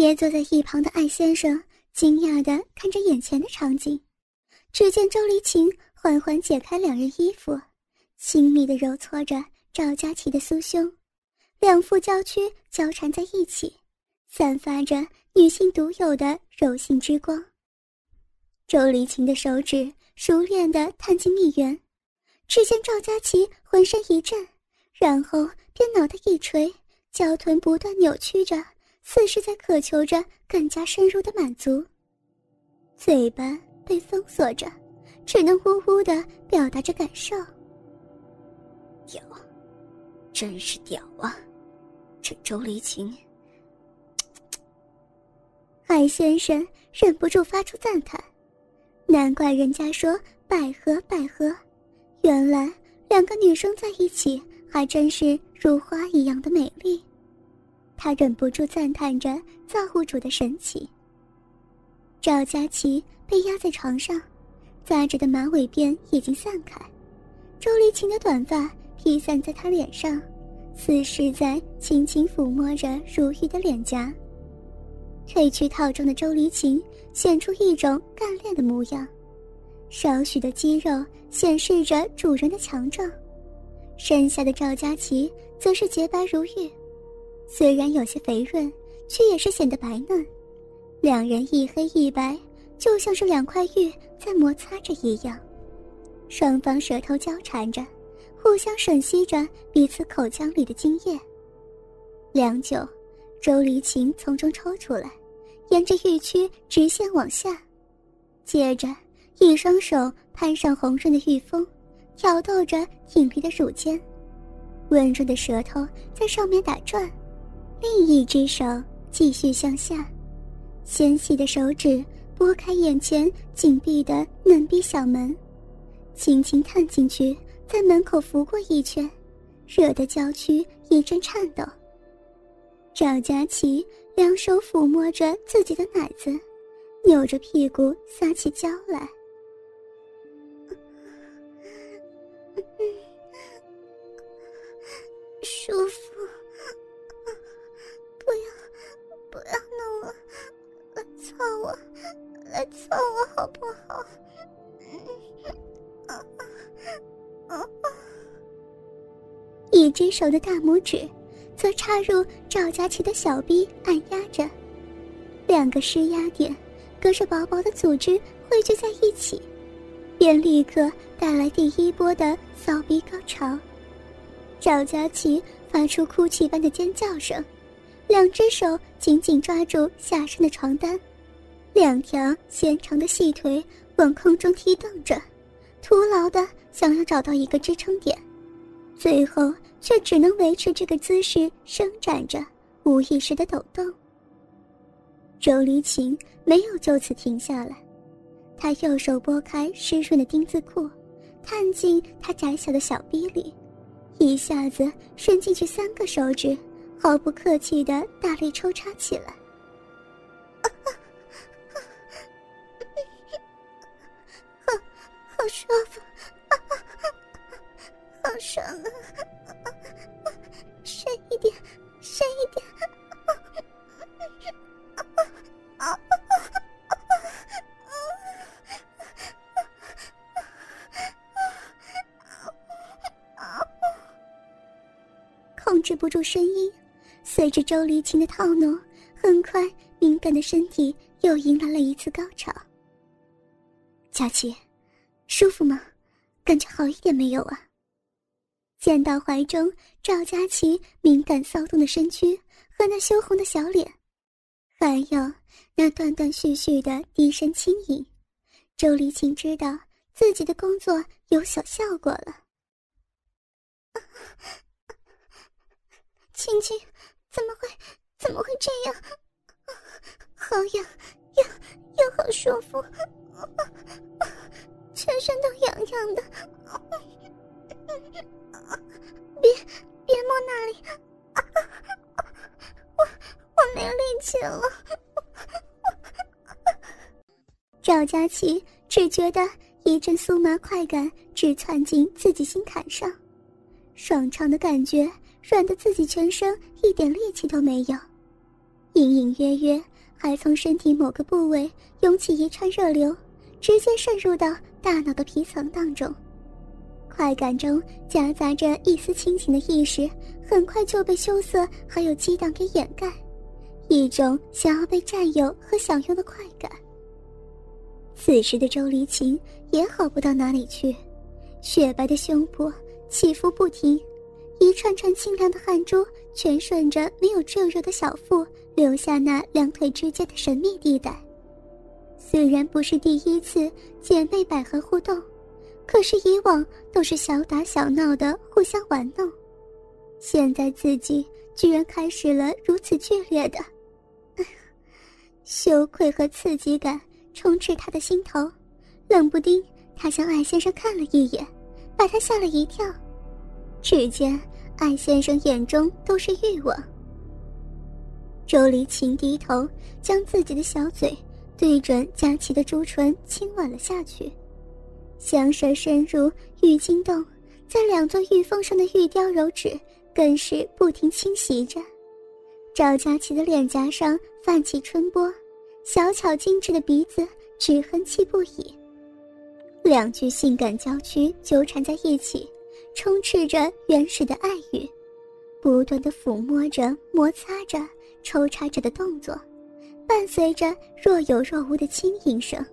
跌坐在一旁的艾先生惊讶地看着眼前的场景，只见周丽琴缓缓解开两人衣服，亲密地揉搓着赵佳琪的酥胸，两副娇躯交缠在一起，散发着女性独有的柔性之光。周丽琴的手指熟练地探进蜜源，只见赵佳琪浑身一震，然后便脑袋一垂，娇臀不断扭曲着，似是在渴求着更加深入的满足。嘴巴被封锁着，只能呜呜的表达着感受。屌，真是屌啊！这周丽琴，海先生忍不住发出赞叹。难怪人家说百合百合，原来两个女生在一起还真是如花一样的美丽。他忍不住赞叹着造物主的神奇。赵佳琪被压在床上，扎着的马尾辫已经散开，周丽琴的短发披散在她脸上，似是在轻轻抚摸着如玉的脸颊。褪去套装的周丽琴。显出一种干练的模样，少许的肌肉显示着主人的强壮。身下的赵佳琪则是洁白如玉，虽然有些肥润，却也是显得白嫩。两人一黑一白，就像是两块玉在摩擦着一样。双方舌头交缠着，互相吮吸着彼此口腔里的精液。良久，周离琴从中抽出来。沿着玉躯直线往下，接着一双手攀上红润的玉峰，挑逗着挺立的乳尖，温润的舌头在上面打转，另一只手继续向下，纤细的手指拨开眼前紧闭的嫩逼小门，轻轻探进去，在门口拂过一圈，惹得娇躯一阵颤抖。赵佳琪。两手抚摸着自己的奶子，扭着屁股撒起娇来。手的大拇指。则插入赵佳琪的小臂，按压着，两个施压点隔着薄薄的组织汇聚在一起，便立刻带来第一波的骚逼高潮。赵佳琪发出哭泣般的尖叫声，两只手紧紧抓住下身的床单，两条纤长的细腿往空中踢蹬着，徒劳的想要找到一个支撑点，最后。却只能维持这个姿势伸展着，无意识的抖动。周离琴没有就此停下来，她右手拨开湿润的丁字裤，探进他窄小的小臂里，一下子伸进去三个手指，毫不客气的大力抽插起来。控制不住声音，随着周丽琴的套弄，很快敏感的身体又迎来了一次高潮。佳琪，舒服吗？感觉好一点没有啊？见到怀中赵佳琪敏感骚动的身躯和那羞红的小脸，还有那断断续续的低声轻吟，周丽琴知道自己的工作有所效果了。青青，怎么会，怎么会这样？好痒，又又好舒服，全身都痒痒的。别别摸那里，我我没力气了。赵佳琪只觉得一阵酥麻快感直窜进自己心坎上，爽畅的感觉软得自己全身一点力气都没有，隐隐约约还从身体某个部位涌起一串热流，直接渗入到大脑的皮层当中。快感中夹杂着一丝清醒的意识，很快就被羞涩还有激荡给掩盖，一种想要被占有和享用的快感。此时的周黎琴也好不到哪里去，雪白的胸脯起伏不停，一串串清凉的汗珠全顺着没有赘肉的小腹流下那两腿之间的神秘地带。虽然不是第一次姐妹百合互动。可是以往都是小打小闹的互相玩弄，现在自己居然开始了如此剧烈的，羞愧和刺激感充斥他的心头，冷不丁他向艾先生看了一眼，把他吓了一跳。只见艾先生眼中都是欲望。周黎琴低头将自己的小嘴对准佳琪的朱唇亲吻了下去。香舌深入玉晶洞，在两座玉峰上的玉雕柔指更是不停侵袭着。赵佳琪的脸颊上泛起春波，小巧精致的鼻子直哼气不已。两具性感娇躯纠缠在一起，充斥着原始的爱欲，不断的抚摸着、摩擦着、抽插着的动作，伴随着若有若无的轻吟声。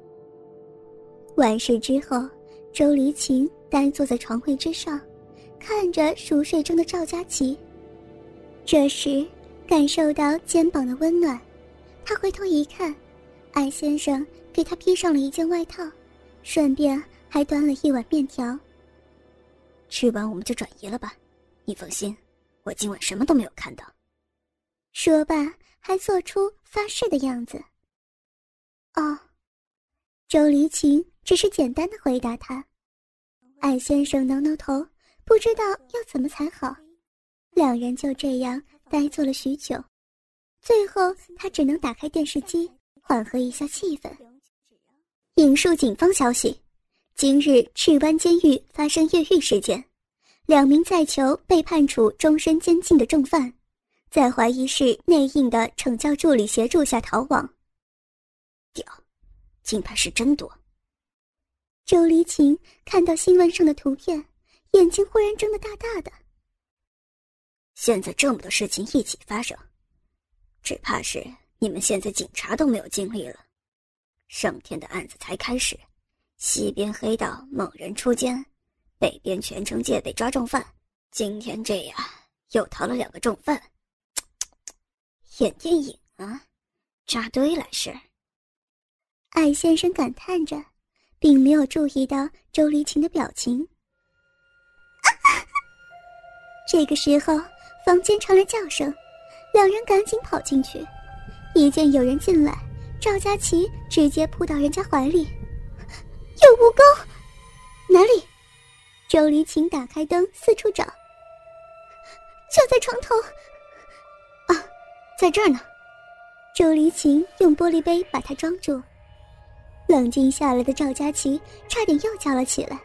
完事之后。周黎琴呆坐在床位之上，看着熟睡中的赵佳琪。这时，感受到肩膀的温暖，他回头一看，艾先生给他披上了一件外套，顺便还端了一碗面条。吃完我们就转移了吧，你放心，我今晚什么都没有看到。说罢，还做出发誓的样子。哦，周黎琴。只是简单的回答他，艾先生挠挠头，不知道要怎么才好。两人就这样呆坐了许久，最后他只能打开电视机，缓和一下气氛。引述警方消息，今日赤湾监狱发生越狱事件，两名在囚被判处终身监禁的重犯，在怀疑是内应的惩教助理协助下逃亡。屌，金牌是真多。周黎琴看到新闻上的图片，眼睛忽然睁得大大的。现在这么多事情一起发生，只怕是你们现在警察都没有精力了。上天的案子才开始，西边黑道猛人出监，北边全城戒备抓重犯，今天这样又逃了两个重犯，演电影啊，扎堆来是。艾先生感叹着。并没有注意到周丽琴的表情。这个时候，房间传来叫声，两人赶紧跑进去。一见有人进来，赵佳琪直接扑到人家怀里：“有蜈蚣？哪里？”周黎琴打开灯四处找，就在床头。啊，在这儿呢。周黎琴用玻璃杯把它装住。冷静下来的赵佳琪差点又叫了起来，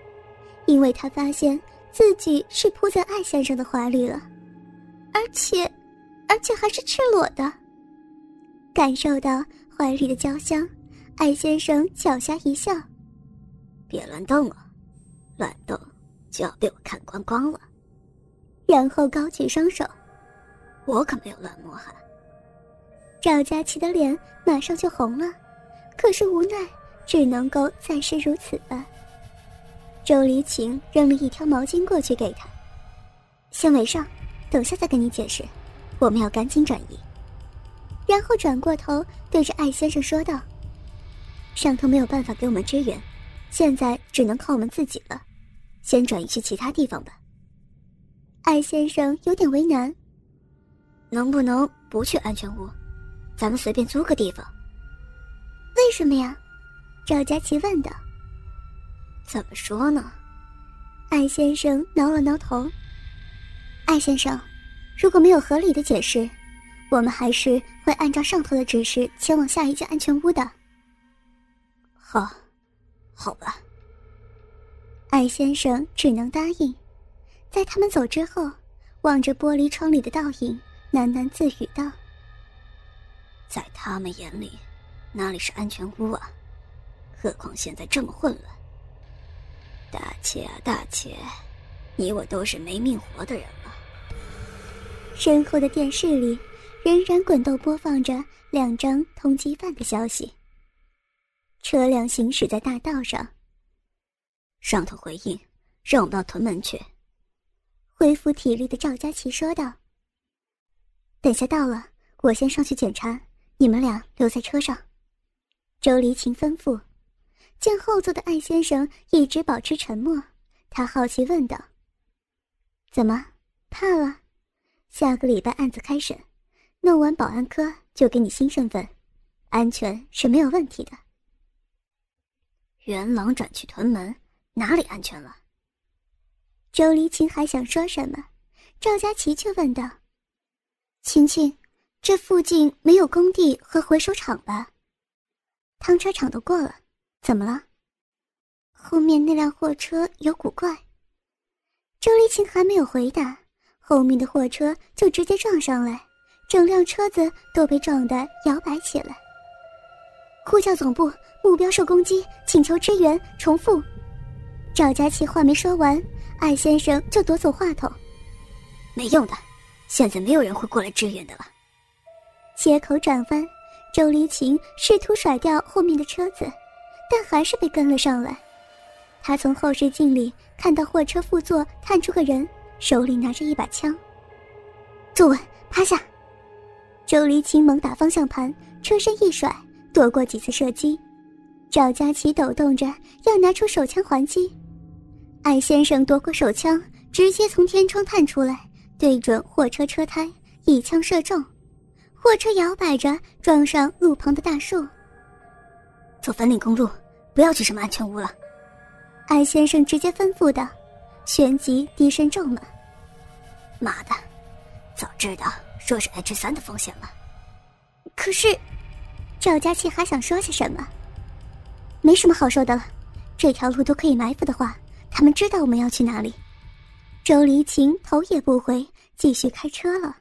因为他发现自己是扑在艾先生的怀里了，而且，而且还是赤裸的。感受到怀里的娇香，艾先生狡黠一笑：“别乱动了，乱动就要被我看光光了。”然后高举双手：“我可没有乱摸哈。”赵佳琪的脸马上就红了，可是无奈。只能够暂时如此吧。周黎晴扔了一条毛巾过去给他，先围上，等下再跟你解释。我们要赶紧转移。然后转过头对着艾先生说道：“上头没有办法给我们支援，现在只能靠我们自己了。先转移去其他地方吧。”艾先生有点为难：“能不能不去安全屋？咱们随便租个地方？为什么呀？”赵佳琪问道：“怎么说呢？”艾先生挠了挠头。艾先生，如果没有合理的解释，我们还是会按照上头的指示前往下一间安全屋的。好，好吧。艾先生只能答应。在他们走之后，望着玻璃窗里的倒影，喃喃自语道：“在他们眼里，哪里是安全屋啊？何况现在这么混乱。大姐啊，大姐，你我都是没命活的人了。身后的电视里仍然滚动播放着两张通缉犯的消息。车辆行驶在大道上。上头回应，让我们到屯门去。恢复体力的赵佳琪说道：“等下到了，我先上去检查，你们俩留在车上。”周黎晴吩咐。见后座的艾先生一直保持沉默，他好奇问道：“怎么怕了？下个礼拜案子开审，弄完保安科就给你新身份，安全是没有问题的。”元朗转去屯门，哪里安全了？周黎晴还想说什么，赵佳琪却问道：“晴晴，这附近没有工地和回收厂吧？汤车厂都过了。”怎么了？后面那辆货车有古怪。周丽琴还没有回答，后面的货车就直接撞上来，整辆车子都被撞得摇摆起来。呼叫总部，目标受攻击，请求支援。重复。赵佳琪话没说完，艾先生就夺走话筒。没用的，现在没有人会过来支援的了。切口转弯，周离晴试图甩掉后面的车子。但还是被跟了上来。他从后视镜里看到货车副座探出个人，手里拿着一把枪。坐稳，趴下。周黎晴猛打方向盘，车身一甩，躲过几次射击。赵佳琪抖动着要拿出手枪还击。艾先生夺过手枪，直接从天窗探出来，对准货车车胎，一枪射中，货车摇摆着撞上路旁的大树。走粉岭公路。不要去什么安全屋了，艾先生直接吩咐道，旋即低声咒骂：“妈的，早知道说是 H 三的风险了。”可是，赵佳琪还想说些什么，没什么好说的了。这条路都可以埋伏的话，他们知道我们要去哪里。周黎晴头也不回，继续开车了。